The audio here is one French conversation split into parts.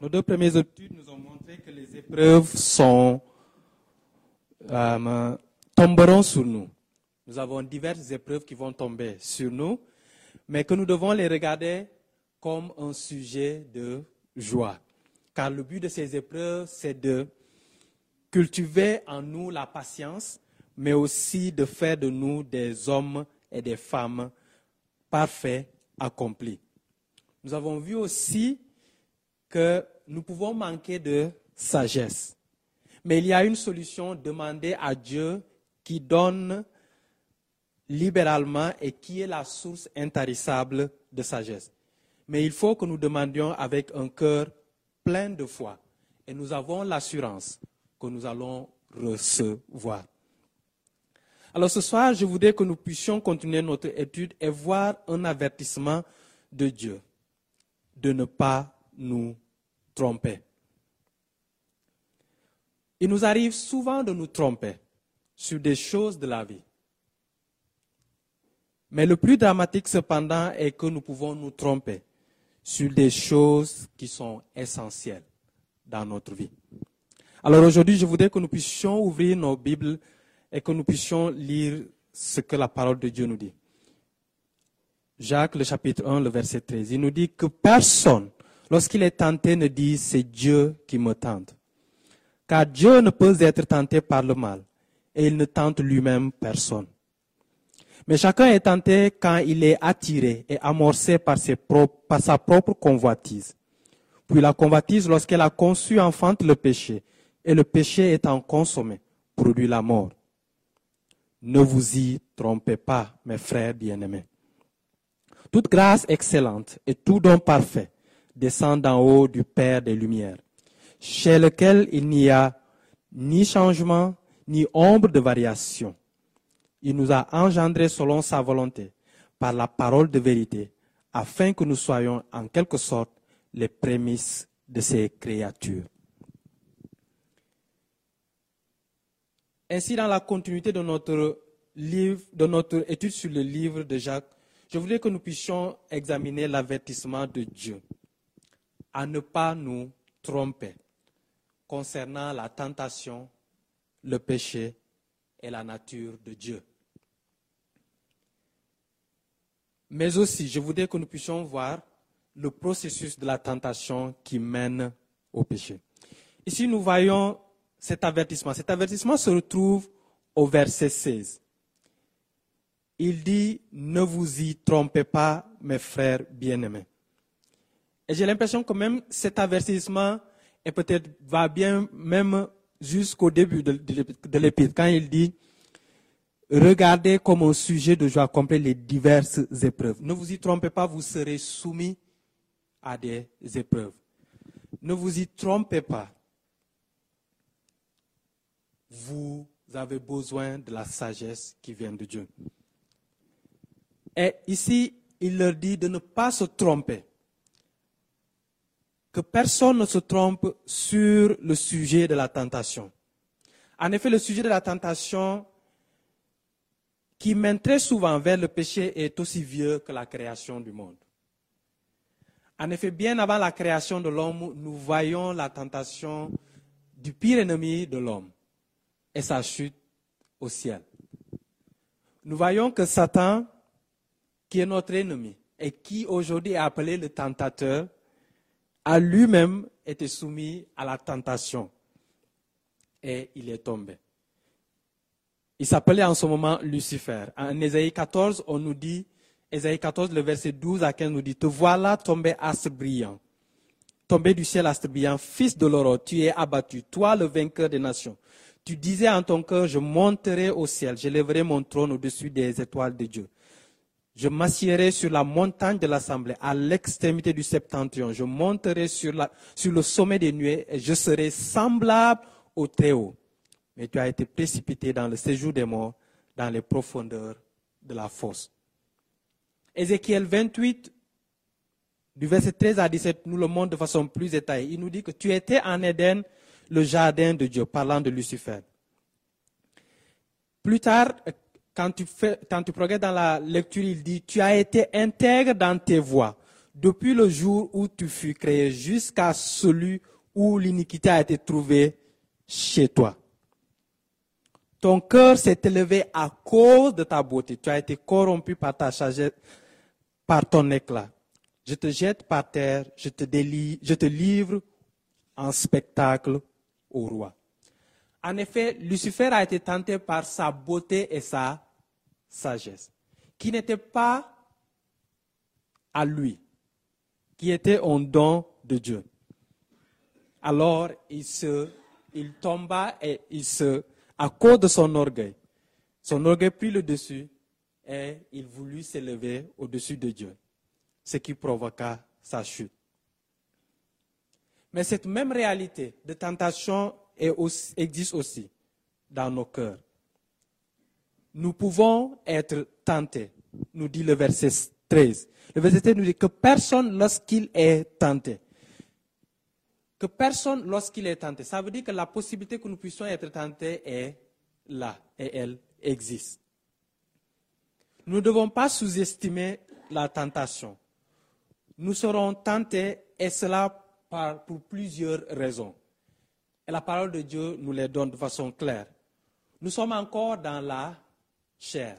Nos deux premières études nous ont montré que les épreuves sont, euh, tomberont sur nous. Nous avons diverses épreuves qui vont tomber sur nous, mais que nous devons les regarder comme un sujet de joie. Car le but de ces épreuves, c'est de cultiver en nous la patience, mais aussi de faire de nous des hommes et des femmes parfaits, accomplis. Nous avons vu aussi que nous pouvons manquer de sagesse. Mais il y a une solution, demander à Dieu qui donne libéralement et qui est la source intarissable de sagesse. Mais il faut que nous demandions avec un cœur plein de foi. Et nous avons l'assurance que nous allons recevoir. Alors ce soir, je voudrais que nous puissions continuer notre étude et voir un avertissement de Dieu de ne pas nous tromper. Il nous arrive souvent de nous tromper sur des choses de la vie. Mais le plus dramatique cependant est que nous pouvons nous tromper sur des choses qui sont essentielles dans notre vie. Alors aujourd'hui, je voudrais que nous puissions ouvrir nos Bibles et que nous puissions lire ce que la parole de Dieu nous dit. Jacques, le chapitre 1, le verset 13, il nous dit que personne, lorsqu'il est tenté, ne dit c'est Dieu qui me tente. Car Dieu ne peut être tenté par le mal et il ne tente lui-même personne. Mais chacun est tenté quand il est attiré et amorcé par, sa propre convoitise. Puis la convoitise, lorsqu'elle a conçu, enfante le péché. Et le péché étant consommé, produit la mort. Ne vous y trompez pas, mes frères bien-aimés. Toute grâce excellente et tout don parfait descend d'en haut du Père des Lumières, chez lequel il n'y a ni changement, ni ombre de variation. Il nous a engendrés selon sa volonté, par la parole de vérité, afin que nous soyons en quelque sorte les prémices de ses créatures. Ainsi, dans la continuité de notre livre, de notre étude sur le livre de Jacques, je voulais que nous puissions examiner l'avertissement de Dieu à ne pas nous tromper concernant la tentation, le péché et la nature de Dieu. Mais aussi, je voudrais que nous puissions voir le processus de la tentation qui mène au péché. Ici, nous voyons cet avertissement. Cet avertissement se retrouve au verset 16. Il dit, ne vous y trompez pas, mes frères bien-aimés. Et j'ai l'impression que même cet avertissement peut-être va bien même jusqu'au début de, de l'épître, quand il dit, regardez comme un sujet de joie complet les diverses épreuves. Ne vous y trompez pas, vous serez soumis à des épreuves. Ne vous y trompez pas vous avez besoin de la sagesse qui vient de Dieu. Et ici, il leur dit de ne pas se tromper. Que personne ne se trompe sur le sujet de la tentation. En effet, le sujet de la tentation qui mène très souvent vers le péché est aussi vieux que la création du monde. En effet, bien avant la création de l'homme, nous voyons la tentation du pire ennemi de l'homme et sa chute au ciel. Nous voyons que Satan, qui est notre ennemi et qui aujourd'hui est appelé le tentateur, a lui-même été soumis à la tentation et il est tombé. Il s'appelait en ce moment Lucifer. En Ésaïe 14, on nous dit, Ésaïe 14, le verset 12 à 15 nous dit, Te voilà tombé astre brillant, tombé du ciel astre brillant, fils de l'aurore, tu es abattu, toi le vainqueur des nations. Tu disais en ton cœur, je monterai au ciel, je lèverai mon trône au-dessus des étoiles de Dieu. Je m'assierai sur la montagne de l'assemblée, à l'extrémité du septentrion. Je monterai sur, sur le sommet des nuées et je serai semblable au Très-Haut. Mais tu as été précipité dans le séjour des morts, dans les profondeurs de la fosse. Ézéchiel 28, du verset 13 à 17, nous le montre de façon plus détaillée. Il nous dit que tu étais en Éden, le jardin de Dieu, parlant de Lucifer. Plus tard, quand tu, fais, progresses dans la lecture, il dit, tu as été intègre dans tes voies. depuis le jour où tu fus créé jusqu'à celui où l'iniquité a été trouvée chez toi. Ton cœur s'est élevé à cause de ta beauté. Tu as été corrompu par ta sagesse, par ton éclat. Je te jette par terre, je te, je te livre en spectacle au roi. En effet, Lucifer a été tenté par sa beauté et sa sagesse, qui n'était pas à lui, qui était un don de Dieu. Alors il se, il tomba et il se, à cause de son orgueil, son orgueil prit le dessus et il voulut s'élever au-dessus de Dieu, ce qui provoqua sa chute. Mais cette même réalité de tentation existe aussi dans nos cœurs. Nous pouvons être tentés, nous dit le verset 13. Le verset 13 nous dit que personne lorsqu'il est tenté, que personne lorsqu'il est tenté, ça veut dire que la possibilité que nous puissions être tentés est là et elle existe. Nous ne devons pas sous-estimer la tentation. Nous serons tentés et cela pour plusieurs raisons. Et la parole de Dieu nous les donne de façon claire. Nous sommes encore dans la chair.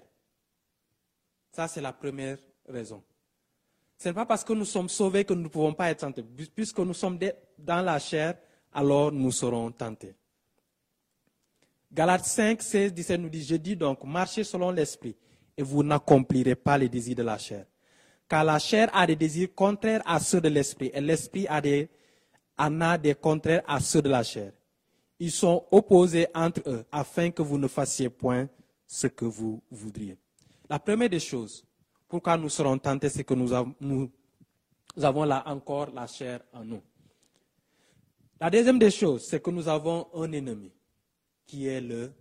Ça, c'est la première raison. Ce n'est pas parce que nous sommes sauvés que nous ne pouvons pas être tentés. Puisque nous sommes dans la chair, alors nous serons tentés. Galates 5, 16, 17 nous dit, je dis donc, marchez selon l'esprit et vous n'accomplirez pas les désirs de la chair. Car la chair a des désirs contraires à ceux de l'esprit et l'esprit a des, en a des contraires à ceux de la chair ils sont opposés entre eux afin que vous ne fassiez point ce que vous voudriez. La première des choses, pourquoi nous serons tentés, c'est que nous avons, là encore la chair en nous. La deuxième des choses, c'est que nous avons un ennemi qui est le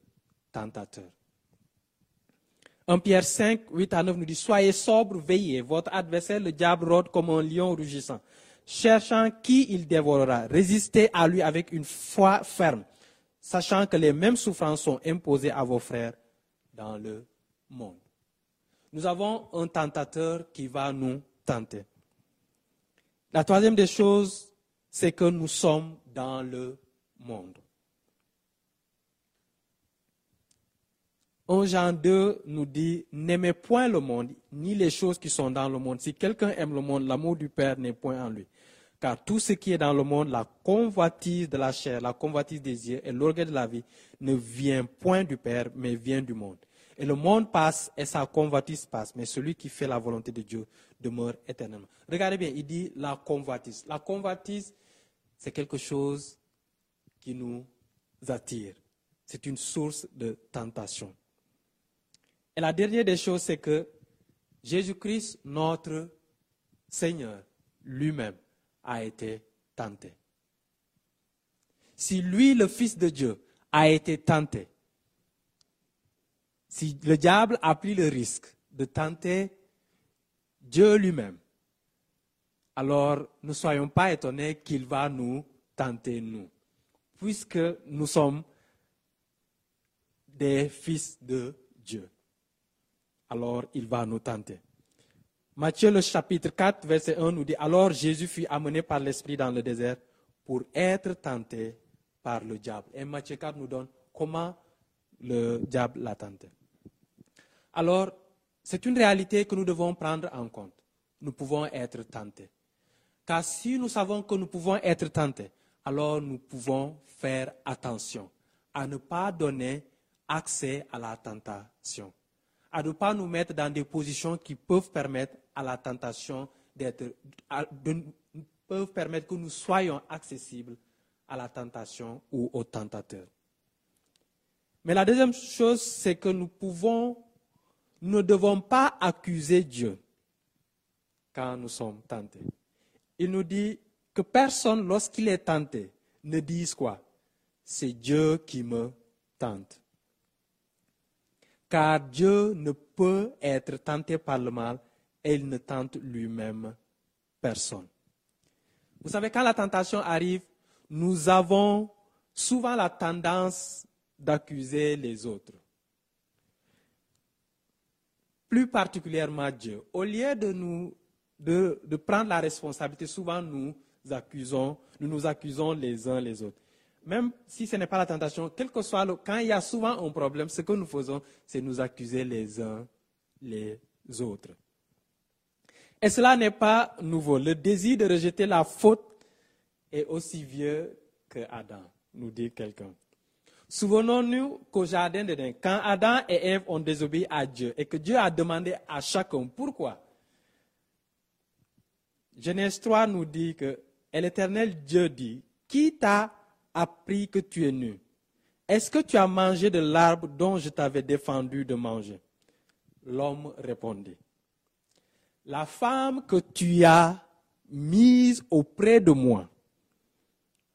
tentateur. 1 Pierre 5, 8 à 9 nous dit, Soyez sobres, veillez, votre adversaire, le diable, rôde comme un lion rugissant cherchant qui il dévorera. Résistez à lui avec une foi ferme, sachant que les mêmes souffrances sont imposées à vos frères dans le monde. Nous avons un tentateur qui va nous tenter. La troisième des choses, c'est que nous sommes dans le monde. 1 Jean 2 nous dit, n'aimez point le monde, ni les choses qui sont dans le monde. Si quelqu'un aime le monde, l'amour du Père n'est point en lui. Car tout ce qui est dans le monde, la convoitise de la chair, la convoitise des yeux et l'orgueil de la vie, ne vient point du Père, mais vient du monde. Et le monde passe et sa convoitise passe, mais celui qui fait la volonté de Dieu demeure éternellement. Regardez bien, il dit la convoitise. La convoitise, c'est quelque chose qui nous attire. C'est une source de tentation. Et la dernière des choses, c'est que Jésus-Christ, notre Seigneur, lui-même, a été tenté. Si lui, le Fils de Dieu, a été tenté, si le diable a pris le risque de tenter Dieu lui-même, alors ne soyons pas étonnés qu'il va nous tenter, nous, puisque nous sommes des fils de Dieu. Alors il va nous tenter. Matthieu le chapitre 4, verset 1 nous dit, alors Jésus fut amené par l'Esprit dans le désert pour être tenté par le diable. Et Matthieu 4 nous donne comment le diable l'a tenté. Alors, c'est une réalité que nous devons prendre en compte. Nous pouvons être tentés. Car si nous savons que nous pouvons être tentés, alors nous pouvons faire attention à ne pas donner accès à la tentation, à ne pas nous mettre dans des positions qui peuvent permettre à la tentation d'être, peuvent permettre que nous soyons accessibles à la tentation ou au tentateur. Mais la deuxième chose, c'est que nous pouvons, nous ne devons pas accuser Dieu quand nous sommes tentés. Il nous dit que personne, lorsqu'il est tenté, ne dise quoi? C'est Dieu qui me tente. Car Dieu ne peut être tenté par le mal et il ne tente lui-même personne. Vous savez, quand la tentation arrive, nous avons souvent la tendance d'accuser les autres. Plus particulièrement Dieu. Au lieu de nous prendre la responsabilité, souvent nous accusons, nous nous accusons les uns les autres. Même si ce n'est pas la tentation, quel que soit le, quand il y a souvent un problème, ce que nous faisons, c'est nous accuser les uns les autres. Et cela n'est pas nouveau. Le désir de rejeter la faute est aussi vieux que Adam, nous dit quelqu'un. Souvenons-nous qu'au jardin d'Éden, quand Adam et Ève ont désobéi à Dieu et que Dieu a demandé à chacun pourquoi, Genèse 3 nous dit que l'Éternel Dieu dit, qui t'a appris que tu es nu? Est-ce que tu as mangé de l'arbre dont je t'avais défendu de manger? L'homme répondit, la femme que tu as mise auprès de moi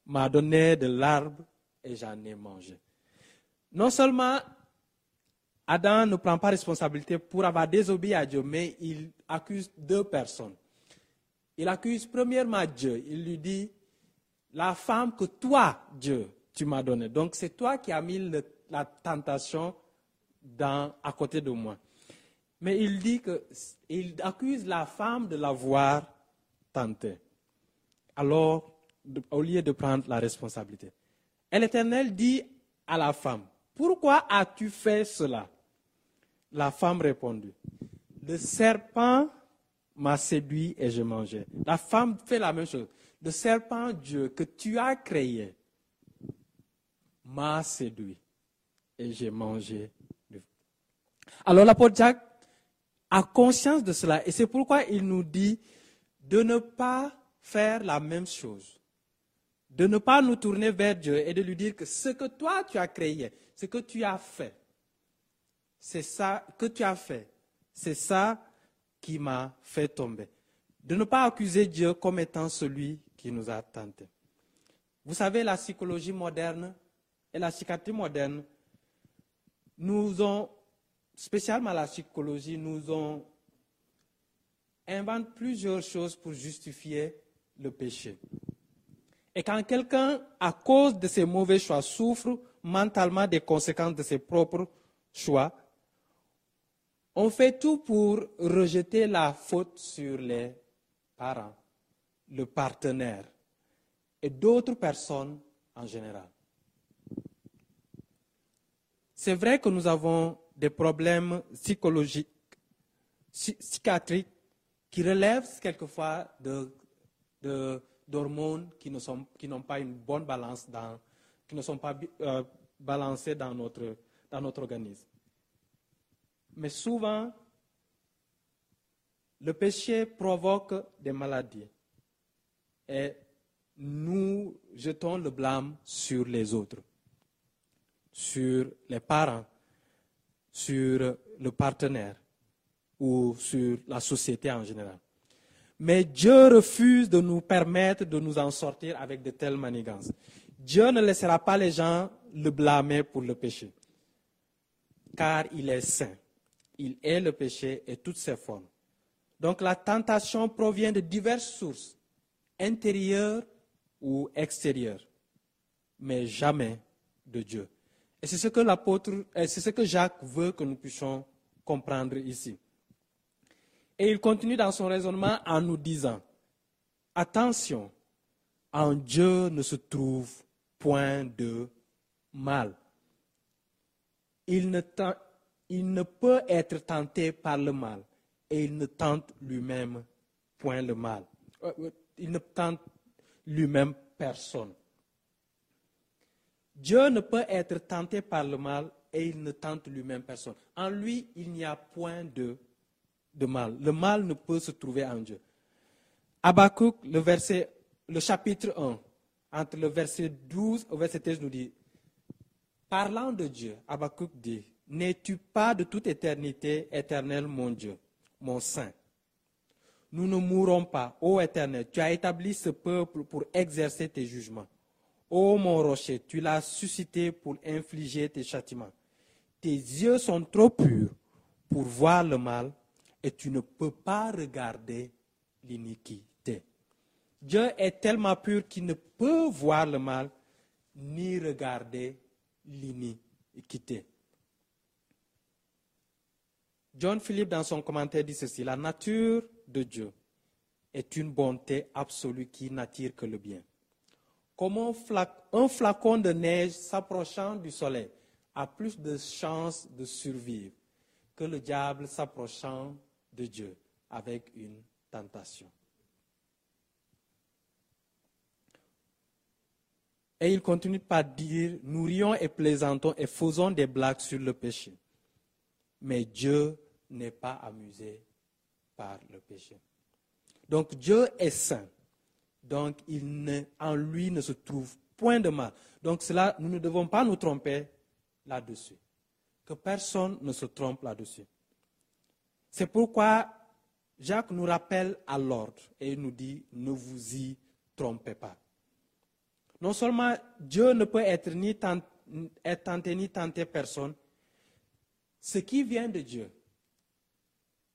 m'a donné de l'arbre et j'en ai mangé. Non seulement Adam ne prend pas responsabilité pour avoir désobéi à Dieu, mais il accuse deux personnes. Il accuse premièrement Dieu. Il lui dit, la femme que toi, Dieu, tu m'as donnée. Donc c'est toi qui as mis la tentation à côté de moi. Mais il dit que, il accuse la femme de l'avoir tentée. Alors, au lieu de prendre la responsabilité. Et l'Éternel dit à la femme, pourquoi as-tu fait cela? La femme répondit, le serpent m'a séduit et je mangeais. La femme fait la même chose. Le serpent Dieu que tu as créé m'a séduit et j'ai mangé. Alors l'apôtre Jacques a conscience de cela et c'est pourquoi il nous dit de ne pas faire la même chose. De ne pas nous tourner vers Dieu et de lui dire que ce que toi tu as créé, ce que tu as fait, c'est ça que tu as fait, c'est ça qui m'a fait tomber. De ne pas accuser Dieu comme étant celui qui nous a tentés. Vous savez, la psychologie moderne et la psychiatrie moderne nous ont, spécialement la psychologie, nous ont inventé plusieurs choses pour justifier le péché. Et quand quelqu'un, à cause de ses mauvais choix, souffre mentalement des conséquences de ses propres choix, on fait tout pour rejeter la faute sur les parents, le partenaire et d'autres personnes en général. C'est vrai que nous avons des problèmes psychologiques, psychiatriques, qui relèvent quelquefois d'hormones qui n'ont pas une bonne balance, qui ne sont pas euh, balancées dans notre, dans notre organisme. Mais souvent, le péché provoque des maladies. Et nous jetons le blâme sur les autres, sur les parents, sur le partenaire ou sur la société en général. Mais Dieu refuse de nous permettre de nous en sortir avec de telles manigances. Dieu ne laissera pas les gens le blâmer pour le péché, car il est saint il est le péché et toutes ses formes. Donc la tentation provient de diverses sources, intérieures ou extérieures, mais jamais de Dieu. Et c'est ce que l'apôtre, c'est ce que Jacques veut que nous puissions comprendre ici. Et il continue dans son raisonnement en nous disant, attention, en Dieu ne se trouve point de mal. Il ne, peut être tenté par le mal et il ne tente lui-même point le mal. Euh, euh, il ne tente lui-même personne. Dieu ne peut être tenté par le mal et il ne tente lui-même personne. En lui, il n'y a point de, Le mal ne peut se trouver en Dieu. Habakkuk, le chapitre 1, entre le verset 12 au verset 13, nous dit, parlant de Dieu, Habakkuk dit, N'es-tu pas de toute éternité éternel, mon Dieu, mon Saint? Nous ne mourrons pas, ô Éternel. Tu as établi ce peuple pour exercer tes jugements. Ô mon rocher, tu l'as suscité pour infliger tes châtiments. Tes yeux sont trop purs pour voir le mal et tu ne peux pas regarder l'iniquité. Dieu est tellement pur qu'il ne peut voir le mal ni regarder l'iniquité. John Philip, dans son commentaire, dit ceci, la nature de Dieu est une bonté absolue qui n'attire que le bien. Comme un flacon de neige s'approchant du soleil a plus de chances de survivre que le diable s'approchant de Dieu avec une tentation. Et il continue par dire, nous rions et plaisantons et faisons des blagues sur le péché. Mais Dieu n'est pas amusé par le péché. Donc Dieu est saint. Donc il en lui ne se trouve point de mal. Donc cela, nous ne devons pas nous tromper là-dessus. Que personne ne se trompe là-dessus. C'est pourquoi Jacques nous rappelle à l'ordre et nous dit, ne vous y trompez pas. Non seulement Dieu ne peut être ni tenté ni tenter personne, ce qui vient de Dieu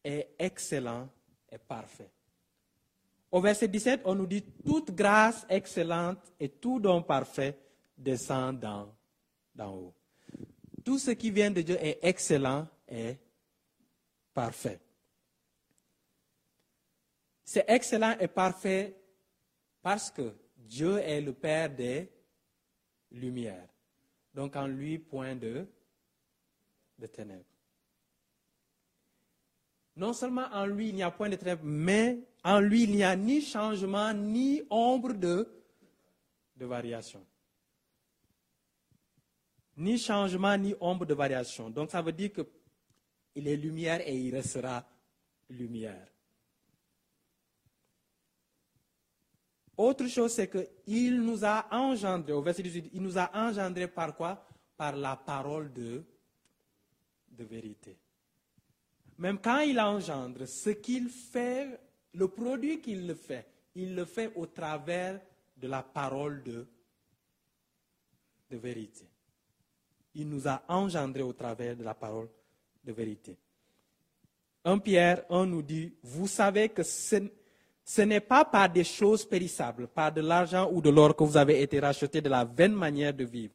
est excellent et parfait. Au verset 17, on nous dit, toute grâce excellente et tout don parfait descend d'en haut. Tout ce qui vient de Dieu est excellent et parfait. C'est excellent et parfait parce que Dieu est le Père des lumières. Donc en lui, point de, de ténèbres. Non seulement en lui, il n'y a point de ténèbres, mais en lui, il n'y a ni changement, ni ombre de, de variation. Ni changement, ni ombre de variation. Donc ça veut dire qu'il est lumière et il restera lumière. Autre chose, c'est qu'il nous a engendré, au verset 18, il nous a engendré par quoi? Par la parole de, de vérité. Même quand il engendre, ce qu'il fait, le produit qu'il le fait, il le fait au travers de la parole de, de vérité. Il nous a engendré au travers de la parole de vérité. Un Pierre 1 nous dit, vous savez que ce, ce n'est pas par des choses périssables, par de l'argent ou de l'or que vous avez été rachetés de la vaine manière de vivre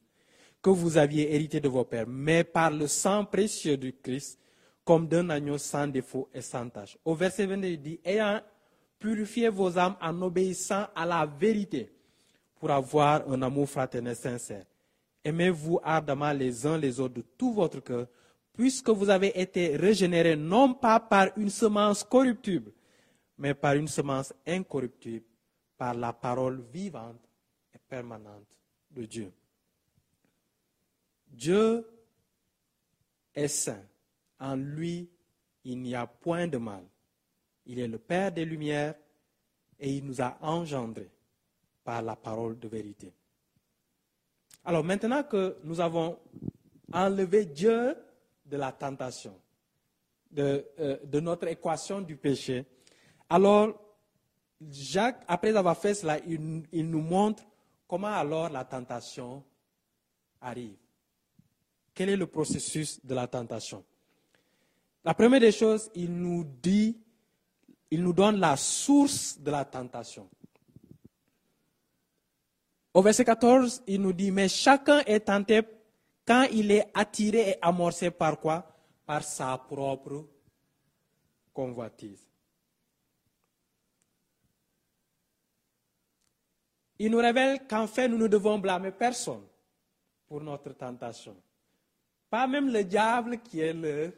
que vous aviez hérité de vos pères, mais par le sang précieux du Christ, comme d'un agneau sans défaut et sans tache. Au verset 22, il dit, ayant purifié vos âmes en obéissant à la vérité, pour avoir un amour fraternel sincère. Aimez-vous ardemment les uns les autres de tout votre cœur, puisque vous avez été régénérés non pas par une semence corruptible, mais par une semence incorruptible, par la parole vivante et permanente de Dieu. Dieu est saint. En lui, il n'y a point de mal. Il est le Père des Lumières et il nous a engendrés par la parole de vérité. Alors maintenant que nous avons enlevé Dieu de la tentation, de, euh, de notre équation du péché, alors, Jacques, après avoir fait cela, il, nous montre comment alors la tentation arrive. Quel est le processus de la tentation? La première des choses, il nous dit, il nous donne la source de la tentation. Au verset 14, il nous dit, mais chacun est tenté quand il est attiré et amorcé par quoi? Par sa propre convoitise. il nous révèle qu'en fait, nous ne devons blâmer personne pour notre tentation. Pas même le diable qui est le,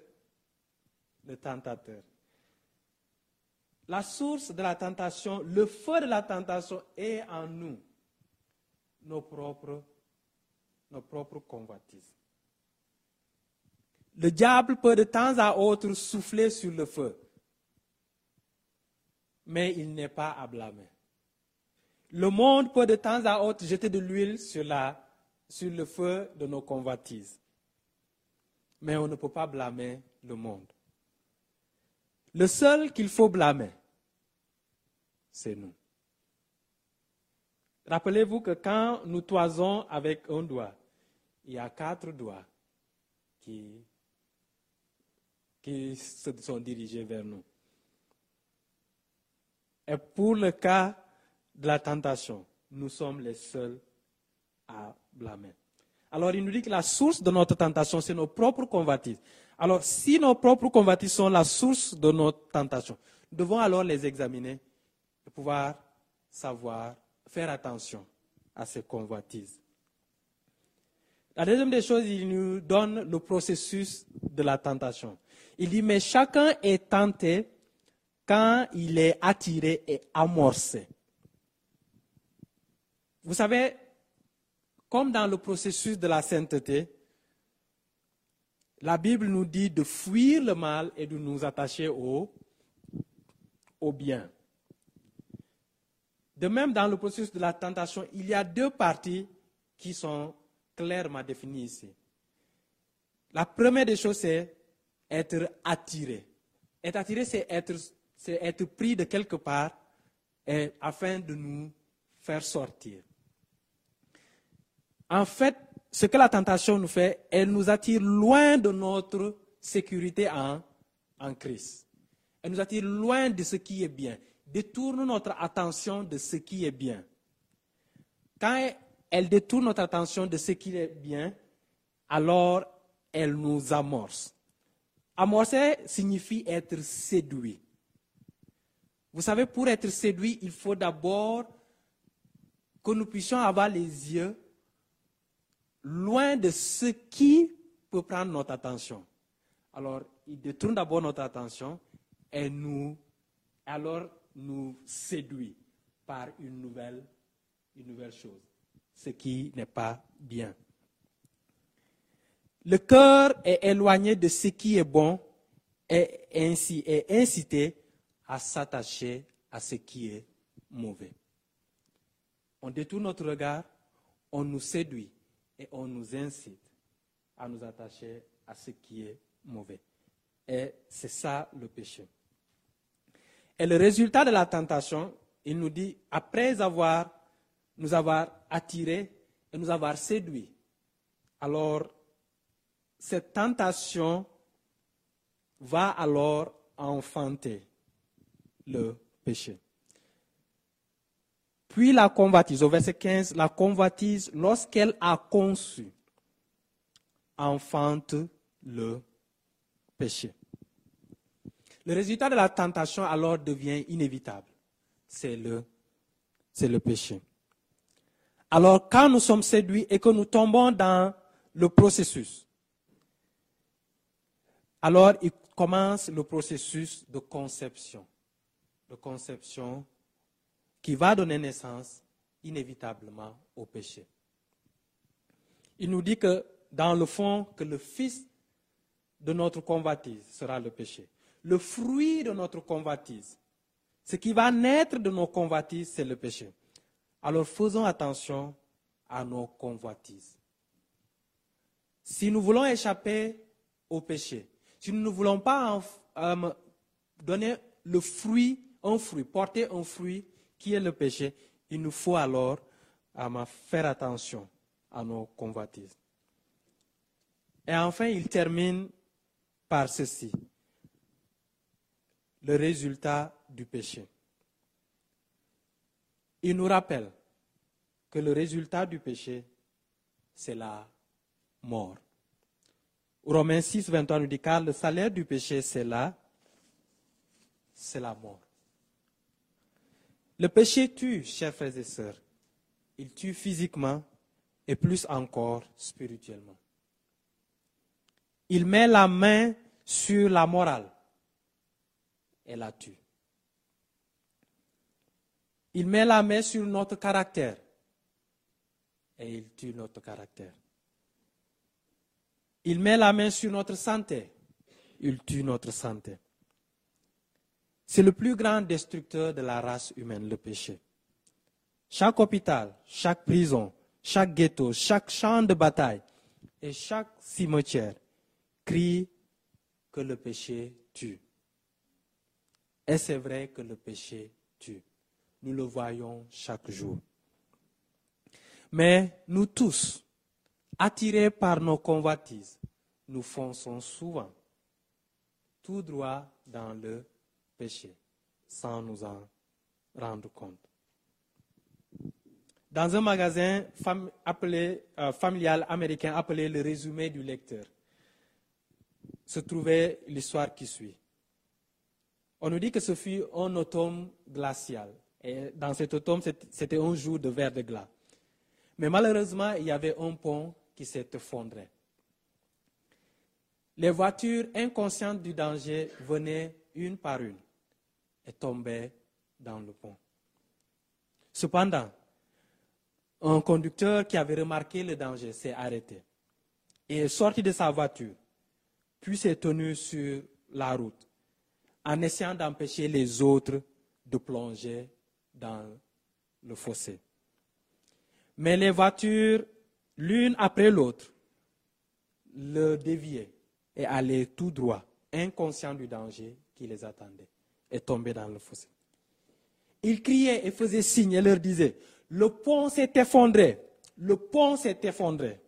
tentateur. La source de la tentation, le feu de la tentation est en nous, nos propres, nos propres convoitises. Le diable peut de temps à autre souffler sur le feu, mais il n'est pas à blâmer. Le monde peut de temps à autre jeter de l'huile sur, sur le feu de nos convoitises. Mais on ne peut pas blâmer le monde. Le seul qu'il faut blâmer, c'est nous. Rappelez-vous que quand nous toisons avec un doigt, il y a quatre doigts qui, qui se sont dirigés vers nous. Et pour le cas de la tentation, nous sommes les seuls à blâmer. Alors il nous dit que la source de notre tentation, c'est nos propres convoitises. Alors si nos propres convoitises sont la source de notre tentation, nous devons alors les examiner de pouvoir savoir, faire attention à ces convoitises. La deuxième des choses, il nous donne le processus de la tentation. Il dit, mais chacun est tenté quand il est attiré et amorcé. Vous savez, comme dans le processus de la sainteté, la Bible nous dit de fuir le mal et de nous attacher au, au bien. De même, dans le processus de la tentation, il y a deux parties qui sont clairement définies ici. La première des choses, c'est être attiré. Être attiré, c'est être, pris de quelque part afin de nous faire sortir. En fait, ce que la tentation nous fait, elle nous attire loin de notre sécurité en, en Christ. Elle nous attire loin de ce qui est bien détourne notre attention de ce qui est bien. Quand elle détourne notre attention de ce qui est bien, alors elle nous amorce. Amorcer signifie être séduit. Vous savez, pour être séduit, il faut d'abord que nous puissions avoir les yeux loin de ce qui peut prendre notre attention. Alors, il détourne d'abord notre attention et nous, alors nous séduit par une nouvelle, chose, ce qui n'est pas bien. Le cœur est éloigné de ce qui est bon et ainsi est incité à s'attacher à ce qui est mauvais. On détourne notre regard, on nous séduit et on nous incite à nous attacher à ce qui est mauvais. Et c'est ça le péché. Et le résultat de la tentation, il nous dit, après avoir, nous avoir attirés et nous avoir séduits, alors cette tentation va alors enfanter le péché. Puis la convoitise, au verset 15, la convoitise, lorsqu'elle a conçu, enfante le péché. Le résultat de la tentation alors devient inévitable. C'est le, péché. Alors quand nous sommes séduits et que nous tombons dans le processus, alors il commence le processus de conception. De conception qui va donner naissance inévitablement au péché. Il nous dit que dans le fond, que le fils de notre convoitise sera le péché le fruit de notre convoitise. Ce qui va naître de nos convoitises, c'est le péché. Alors faisons attention à nos convoitises. Si nous voulons échapper au péché, si nous ne voulons pas euh, donner le fruit, un fruit, porter un fruit qui est le péché, il nous faut alors euh, faire attention à nos convoitises. Et enfin, il termine par ceci le résultat du péché. Il nous rappelle que le résultat du péché, c'est la mort. Romains 6, 23 nous dit car le salaire du péché, c'est la, c'est la mort. Le péché tue, chers frères et sœurs. Il tue physiquement et plus encore spirituellement. Il met la main sur la morale et la tue. Il met la main sur notre caractère et il tue notre caractère. Il met la main sur notre santé, il tue notre santé. C'est le plus grand destructeur de la race humaine, le péché. Chaque hôpital, chaque prison, chaque ghetto, chaque champ de bataille et chaque cimetière crie que le péché tue. Et c'est vrai que le péché tue. Nous le voyons chaque jour. Mais nous tous, attirés par nos convoitises, nous fonçons souvent tout droit dans le péché, sans nous en rendre compte. Dans un magasin euh, familial américain appelé le résumé du lecteur, se trouvait l'histoire qui suit. On nous dit que ce fut un automne glacial Et dans cet automne, c'était un jour de verre de glace. Mais malheureusement, il y avait un pont qui s'est effondré. Les voitures inconscientes du danger venaient une par une et tombaient dans le pont. Cependant, un conducteur qui avait remarqué le danger s'est arrêté et est sorti de sa voiture, puis s'est tenu sur la route en essayant d'empêcher les autres de plonger dans le fossé. Mais les voitures, l'une après l'autre, le déviaient et allaient tout droit, inconscients du danger qui les attendait, et tombaient dans le fossé. Il criait et faisait signe et leur disait, le pont s'est effondré, le pont s'est effondré.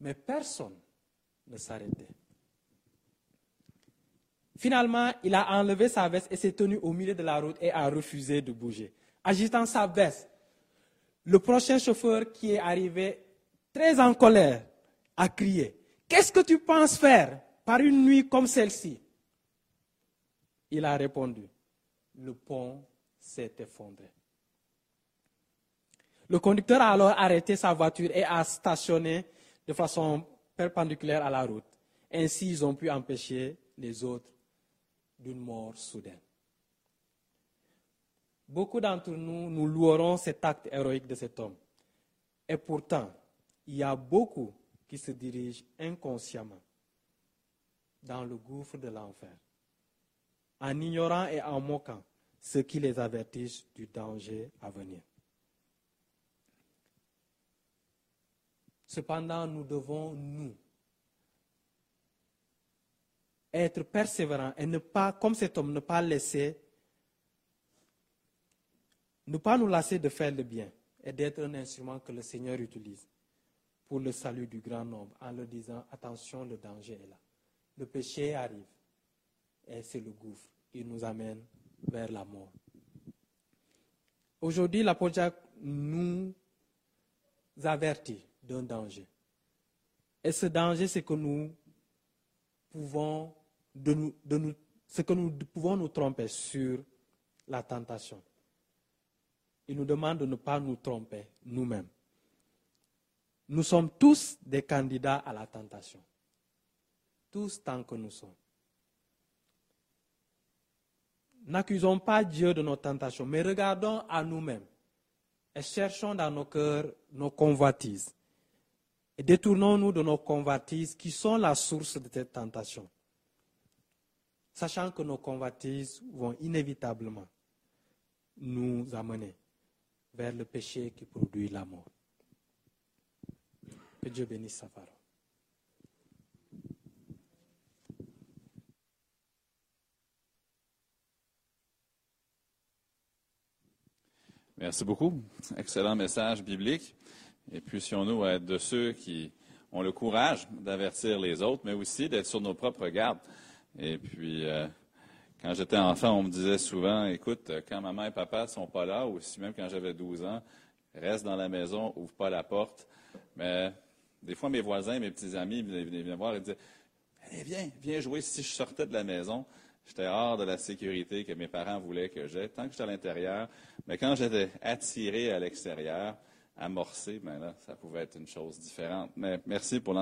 Mais personne ne s'arrêtait. Finalement, il a enlevé sa veste et s'est tenu au milieu de la route et a refusé de bouger. Agitant sa veste, le prochain chauffeur qui est arrivé très en colère a crié, Qu'est-ce que tu penses faire par une nuit comme celle-ci? Il a répondu, Le pont s'est effondré. Le conducteur a alors arrêté sa voiture et a stationné de façon perpendiculaire à la route. Ainsi, ils ont pu empêcher les autres d'une mort soudaine. Beaucoup d'entre nous, nous louerons cet acte héroïque de cet homme. Et pourtant, il y a beaucoup qui se dirigent inconsciemment dans le gouffre de l'enfer, en ignorant et en moquant ceux qui les avertissent du danger à venir. Cependant, nous devons, nous, être persévérants et ne pas, comme cet homme, ne pas laisser, ne pas nous lasser de faire le bien et d'être un instrument que le Seigneur utilise pour le salut du grand nombre en leur disant attention, le danger est là. Le péché arrive et c'est le gouffre. Il nous amène vers la mort. Aujourd'hui, l'apôtre nous avertit d'un danger. Et ce danger, c'est que nous pouvons de nous, de nous, que nous pouvons nous tromper sur la tentation. Il nous demande de ne pas nous tromper nous-mêmes. Nous sommes tous des candidats à la tentation. Tous tant que nous sommes. N'accusons pas Dieu de nos tentations, mais regardons à nous-mêmes et cherchons dans nos cœurs nos convoitises. Et détournons-nous de nos convoitises qui sont la source de cette tentation sachant que nos convoitises vont inévitablement nous amener vers le péché qui produit la mort. Que Dieu bénisse sa parole. Merci beaucoup. Excellent message biblique. Et puissions-nous être de ceux qui ont le courage d'avertir les autres, mais aussi d'être sur nos propres gardes. Et puis, euh, quand j'étais enfant, on me disait souvent, écoute, quand maman et papa ne sont pas là, ou si même quand j'avais 12 ans, reste dans la maison, ouvre pas la porte. Mais des fois, mes voisins, mes petits amis venaient me voir et disaient, allez, viens, viens jouer. Si je sortais de la maison, j'étais hors de la sécurité que mes parents voulaient que j'aie, tant que j'étais à l'intérieur. Mais quand j'étais attiré à l'extérieur, amorcé, ben là, ça pouvait être une chose différente. Mais merci pour